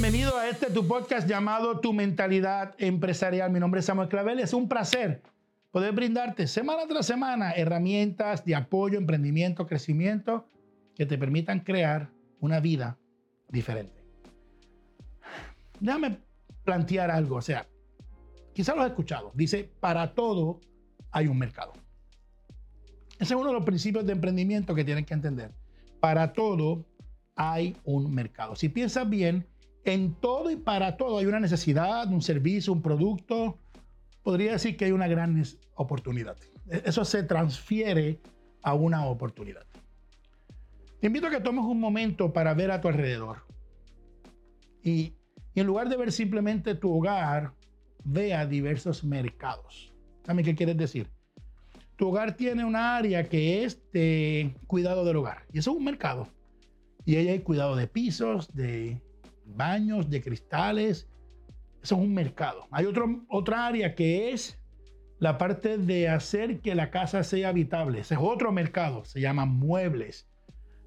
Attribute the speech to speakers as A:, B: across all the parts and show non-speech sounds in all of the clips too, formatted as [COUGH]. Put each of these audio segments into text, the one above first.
A: bienvenido a este tu podcast llamado Tu Mentalidad Empresarial. Mi nombre es Samuel Clavel es un placer poder brindarte semana tras semana herramientas de apoyo, emprendimiento, crecimiento que te permitan crear una vida diferente. Déjame plantear algo, o sea, quizás lo has escuchado. Dice, para todo hay un mercado. Ese es uno de los principios de emprendimiento que tienen que entender. Para todo hay un mercado. Si piensas bien, en todo y para todo hay una necesidad, un servicio, un producto. Podría decir que hay una gran oportunidad. E-, eso se transfiere a una oportunidad. Te invito a que tomes un momento para ver a tu alrededor. Y, en lugar de ver simplemente tu hogar, vea diversos mercados. ¿Sabes qué quieres decir? Tu hogar tiene un área que es de cuidado del hogar. Y eso es un mercado. Y ahí hay cuidado de pisos, de baños, de cristales. Eso es un mercado. Hay otro, otra área que es la parte de hacer que la casa sea habitable. Ese es otro mercado. Se llaman muebles,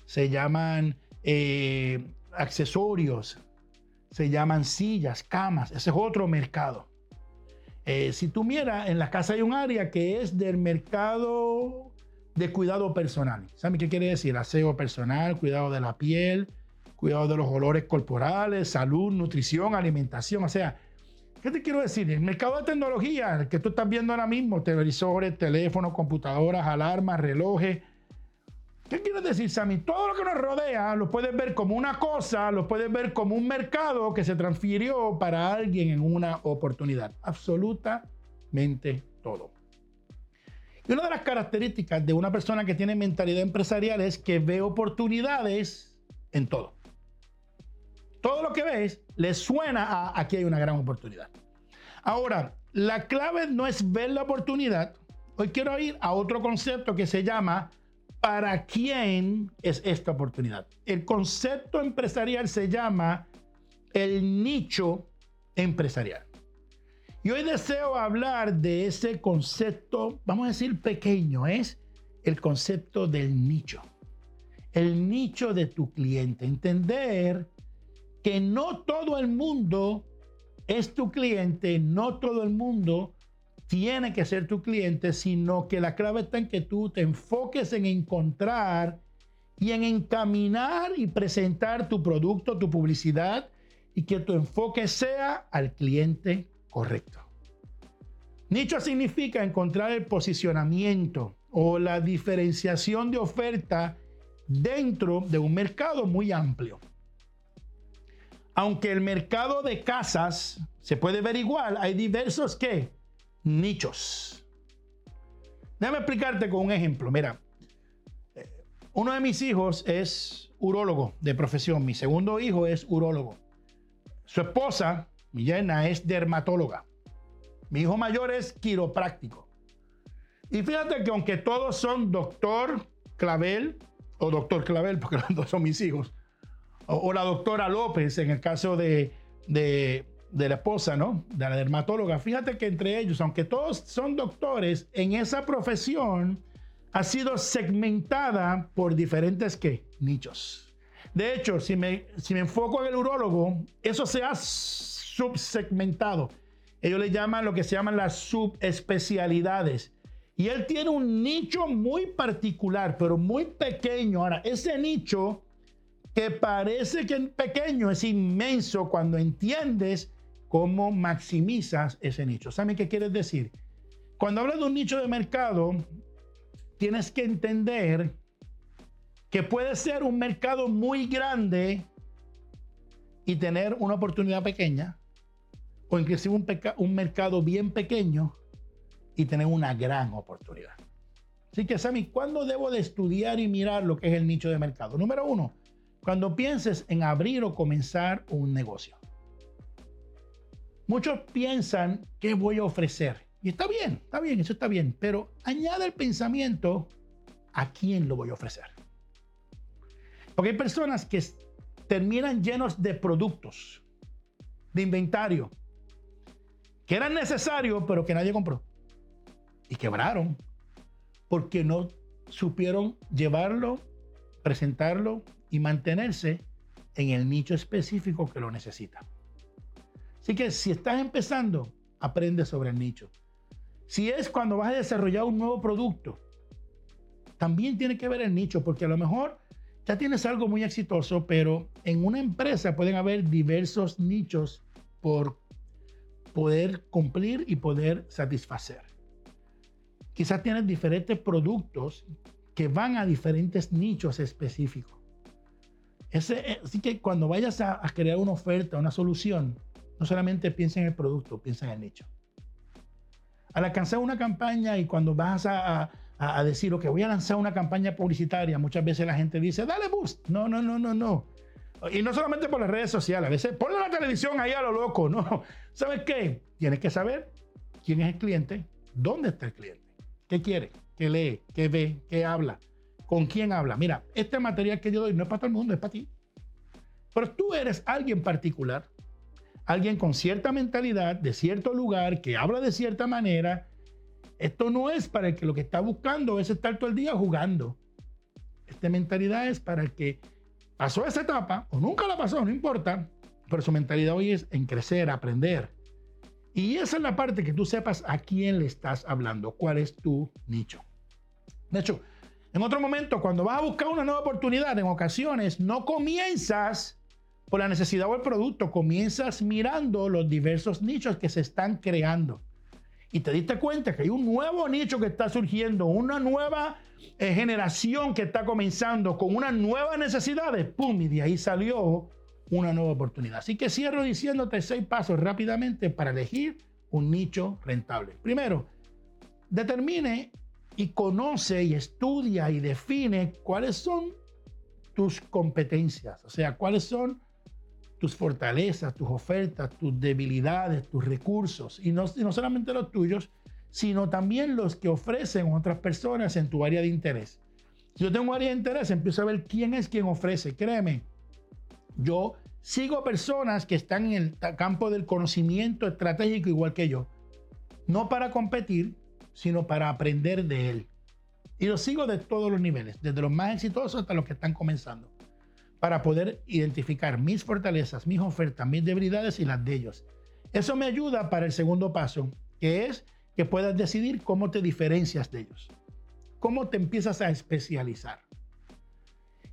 A: se llaman eh, accesorios, se llaman sillas, camas. Ese es otro mercado. Eh, si tú miras, en la casa hay un área que es del mercado de cuidado personal. ¿Sabes qué quiere decir? Aseo personal, cuidado de la piel, cuidado de los olores corporales, salud, nutrición, alimentación. O sea, ¿qué te quiero decir? El mercado de tecnología, que tú estás viendo ahora mismo, televisores, teléfonos, computadoras, alarmas, relojes. ¿Qué quiere decir, Sammy? Todo lo que nos rodea lo puedes ver como una cosa, lo puedes ver como un mercado que se transfirió para alguien en una oportunidad. Absolutamente todo. Y una de las características de una persona que tiene mentalidad empresarial es que ve oportunidades en todo. Todo lo que ves le suena a aquí hay una gran oportunidad. Ahora, la clave no es ver la oportunidad. Hoy quiero ir a otro concepto que se llama ¿para quién es esta oportunidad? El concepto empresarial se llama el nicho empresarial. Y hoy deseo hablar de ese concepto, vamos a decir pequeño, es el concepto del nicho. El nicho de tu cliente. Entender que no todo el mundo es tu cliente, no todo el mundo tiene que ser tu cliente, sino que la clave está en que tú te enfoques en encontrar y en encaminar y presentar tu producto, tu publicidad y que tu enfoque sea al cliente correcto. Nicho significa encontrar el posicionamiento o la diferenciación de oferta dentro de un mercado muy amplio. Aunque el mercado de casas se puede ver igual, hay diversos ¿qué? nichos. Déjame explicarte con un ejemplo. Mira, eh, uno de mis hijos es urólogo de profesión, mi segundo hijo es urólogo. Su esposa mi es dermatóloga. Mi hijo mayor es quiropráctico. Y fíjate que aunque todos son doctor Clavel, o doctor Clavel, porque los dos son mis hijos, o, la doctora López en el caso de, de, de, la esposa, ¿no? De la dermatóloga. Fíjate que entre ellos, aunque todos son doctores, en esa profesión ha sido segmentada por diferentes ¿qué? nichos. De hecho, si me, si me enfoco en el urólogo, eso se ha subsegmentado. Ellos le llaman lo que se llaman las subespecialidades. Y él tiene un nicho muy particular, pero muy pequeño. Ahora, ese nicho que parece que es pequeño es inmenso cuando entiendes cómo maximizas ese nicho. ¿Saben qué quieres decir? Cuando hablas de un nicho de mercado, tienes que entender que puede ser un mercado muy grande y tener una oportunidad pequeña o inclusive un, un mercado bien pequeño y tener una gran oportunidad. Así que, Sammy, ¿cuándo debo de estudiar y mirar lo que es el nicho de mercado? Número uno, cuando pienses en abrir o comenzar un negocio. Muchos piensan, ¿qué voy a ofrecer? Y está bien, está bien, eso está bien, pero añade el pensamiento, ¿a quién lo voy a ofrecer? Porque hay personas que terminan llenos de productos, de inventario, que eran necesarios, pero que nadie compró. Y quebraron porque no supieron llevarlo, presentarlo y mantenerse en el nicho específico que lo necesita. Así que si estás empezando, aprende sobre el nicho. Si es cuando vas a desarrollar un nuevo producto, también tiene que ver el nicho, porque a lo mejor ya tienes algo muy exitoso, pero en una empresa pueden haber diversos nichos por poder cumplir y poder satisfacer. Quizás tienes diferentes productos que van a diferentes nichos específicos. Ese, así que cuando vayas a, crear una oferta, una solución, no solamente piensa en el producto, piensa en el nicho. Al alcanzar una campaña y cuando vas a, a, decir, ok, voy a lanzar una campaña publicitaria, muchas veces la gente dice, dale boost. No, no, no, no, no. Y no solamente por las redes sociales, a veces ponle la televisión ahí a lo loco, ¿no? [LAUGHS] ¿Sabes qué? Tienes que saber quién es el cliente, dónde está el cliente, qué quiere, qué lee, qué ve, qué habla, con quién habla. Mira, este material que yo doy no es para todo el mundo, es para ti. Pero tú eres alguien particular, alguien con cierta mentalidad, de cierto lugar, que habla de cierta manera, esto no es para el que lo que está buscando es estar todo el día jugando. Esta mentalidad es para el que pasó esa etapa o nunca la pasó, no importa, pero su mentalidad hoy es en crecer, aprender. Y esa es la parte que tú sepas a quién le estás hablando, cuál es tu nicho. De hecho, en otro momento, cuando vas a buscar una nueva oportunidad, en ocasiones no comienzas por la necesidad o el producto, comienzas mirando los diversos nichos que se están creando y te diste cuenta que hay un nuevo nicho que está surgiendo, una nueva eh, generación que está comenzando con unas nuevas necesidades, ¡pum! Y de ahí salió una nueva oportunidad. Así que cierro diciéndote seis pasos rápidamente para elegir un nicho rentable. Primero, determine y conoce y estudia y define cuáles son tus competencias, o sea, cuáles son tus fortalezas, tus ofertas, tus debilidades, tus recursos, y no, no solamente los tuyos, sino también los que ofrecen otras personas en tu área de interés. Si yo tengo área de interés, empiezo a ver quién es quien ofrece. Créeme, yo sigo personas que están en el campo del conocimiento estratégico igual que yo. No para competir, sino para aprender de él. Y los sigo de todos los niveles, desde los más exitosos hasta los que están comenzando para poder identificar mis fortalezas, mis ofertas, mis debilidades y las de ellos. Eso me ayuda para el segundo paso, que es que puedas decidir cómo te diferencias de ellos, cómo te empiezas a especializar.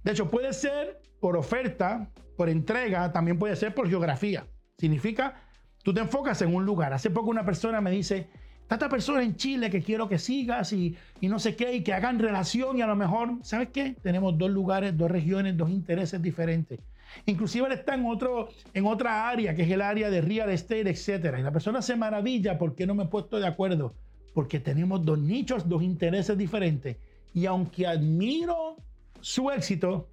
A: De hecho, puede ser por oferta, por entrega, también puede ser por geografía. Significa, tú te enfocas en un lugar. Hace poco una persona me dice, tanta persona en Chile que quiero que sigas y, y, no sé qué, y que hagan relación y a lo mejor, ¿sabes qué? Tenemos dos lugares, dos regiones, dos intereses diferentes. Inclusive él está en, otro, en otra área, que es el área de real estate, etc. Y la persona se maravilla, ¿por qué no me he puesto de acuerdo? Porque tenemos dos nichos, dos intereses diferentes. Y aunque admiro su éxito,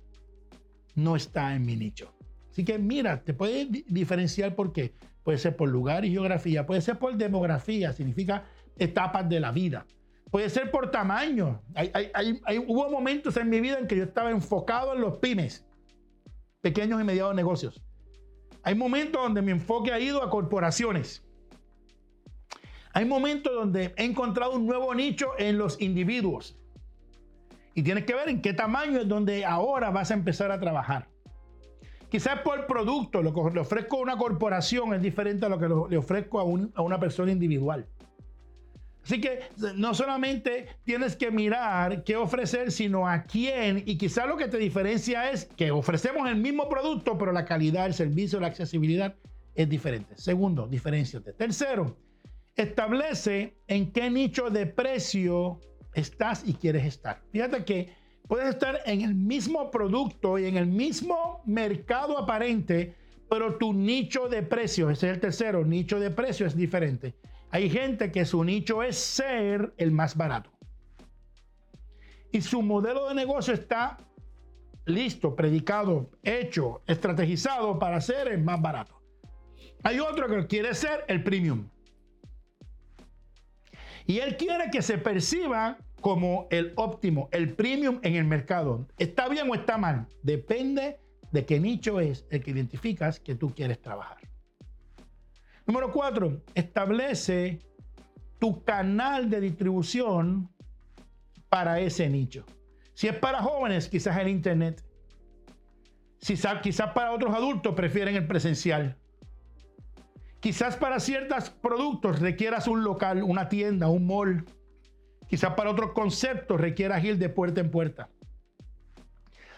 A: no está en mi nicho. Así que mira, te puedes diferenciar por qué puede ser por lugar y geografía, puede ser por demografía, significa etapas de la vida. Puede ser por tamaño. hubo momentos en mi vida en que yo estaba enfocado en los pymes, pequeños y mediados negocios. Hay momentos donde mi enfoque ha ido a corporaciones. Hay momentos donde he encontrado un nuevo nicho en los individuos. Y tienes que ver en qué tamaño es donde ahora vas a empezar a trabajar. Quizás por producto, lo que le ofrezco a una corporación es diferente a lo que le ofrezco a, una persona individual. Así que no solamente tienes que mirar qué ofrecer, sino a quién. Y quizás lo que te diferencia es que ofrecemos el mismo producto, pero la calidad, el servicio, la accesibilidad es diferente. Segundo, diferenciate. Tercero, establece en qué nicho de precio estás y quieres estar. Fíjate que Puedes estar en el mismo producto y en el mismo mercado aparente, pero tu nicho de precio, ese es el tercero, nicho de precio es diferente. Hay gente que su nicho es ser el más barato. Y su modelo de negocio está listo, predicado, hecho, estrategizado para ser el más barato. Hay otro que quiere ser el premium. Y él quiere que se perciba como el óptimo, el premium en el mercado. ¿Está bien o está mal? Depende de qué nicho es el que identificas que tú quieres trabajar. Número cuatro, establece tu canal de distribución para ese nicho. Si es para jóvenes, quizás el Internet. Quizás para otros adultos prefieren el presencial. Quizás para ciertos productos requieras un local, una tienda, un mall. Quizás para otros conceptos requieras ir de puerta en puerta.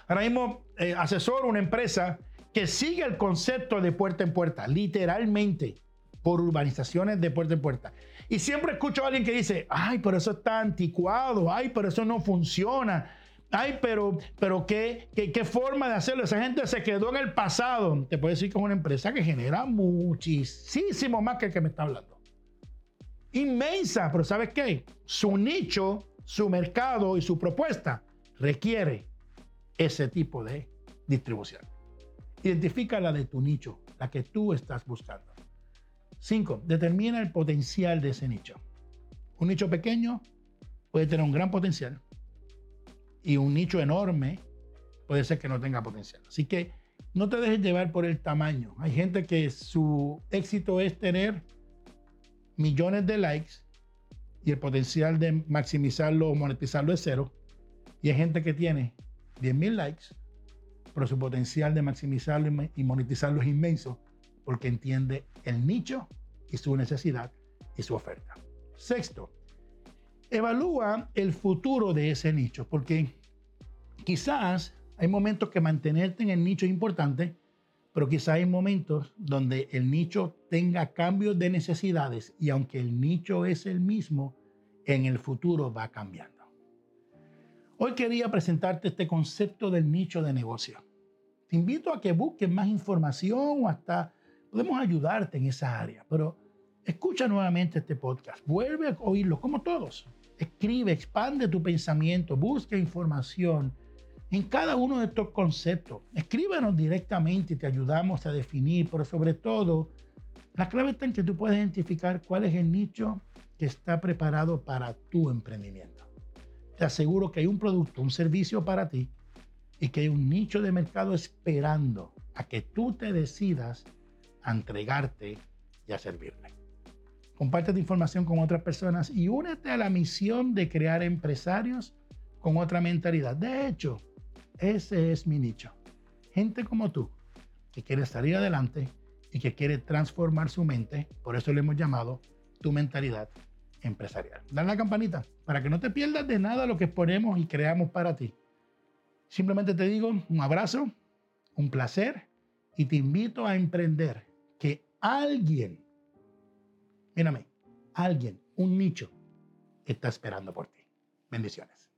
A: Ahora mismo eh, asesoro una empresa que sigue el concepto de puerta en puerta, literalmente, por urbanizaciones de puerta en puerta. Y siempre escucho a alguien que dice, ay, pero eso está anticuado, ay, pero eso no funciona. Ay, pero, pero ¿qué, qué, forma de hacerlo. Esa gente se quedó en el pasado. Te puedo decir que es una empresa que genera muchísimo más que el que me está hablando. Inmensa, pero ¿sabes qué? Su nicho, su mercado y su propuesta requiere ese tipo de distribución. Identifica la de tu nicho, la que tú estás buscando. Cinco, determina el potencial de ese nicho. Un nicho pequeño puede tener un gran potencial y un nicho enorme puede ser que no tenga potencial. Así que no te dejes llevar por el tamaño. Hay gente que su éxito es tener millones de likes y el potencial de maximizarlo o monetizarlo es cero. Y hay gente que tiene 10 mil likes, pero su potencial de maximizarlo y monetizarlo es inmenso porque entiende el nicho y su necesidad y su oferta. Sexto, evalúa el futuro de ese nicho, porque quizás hay momentos que mantenerte en el nicho es importante, pero quizás hay momentos donde el nicho tenga cambios de necesidades y aunque el nicho es el mismo, en el futuro va cambiando. Hoy quería presentarte este concepto del nicho de negocio. Te invito a que busques más información o hasta podemos ayudarte en esa área, pero escucha nuevamente este podcast, vuelve a oírlo como todos escribe, expande tu pensamiento, busca información en cada uno de estos conceptos. Escríbenos directamente y te ayudamos a definir, pero sobre todo, la clave está en que tú puedes identificar cuál es el nicho que está preparado para tu emprendimiento. Te aseguro que hay un producto, un servicio para ti y que hay un nicho de mercado esperando a que tú te decidas a entregarte y a servirle. Comparte tu información con otras personas y únete a la misión de crear empresarios con otra mentalidad. De hecho, ese es mi nicho. Gente como tú, que quiere salir adelante y que quiere transformar su mente, por eso le hemos llamado tu mentalidad empresarial. Dale la campanita para que no te pierdas de nada lo que ponemos y creamos para ti. Simplemente te digo un abrazo, un placer y te invito a emprender que alguien mírame, alguien, un nicho está esperando por ti. Bendiciones.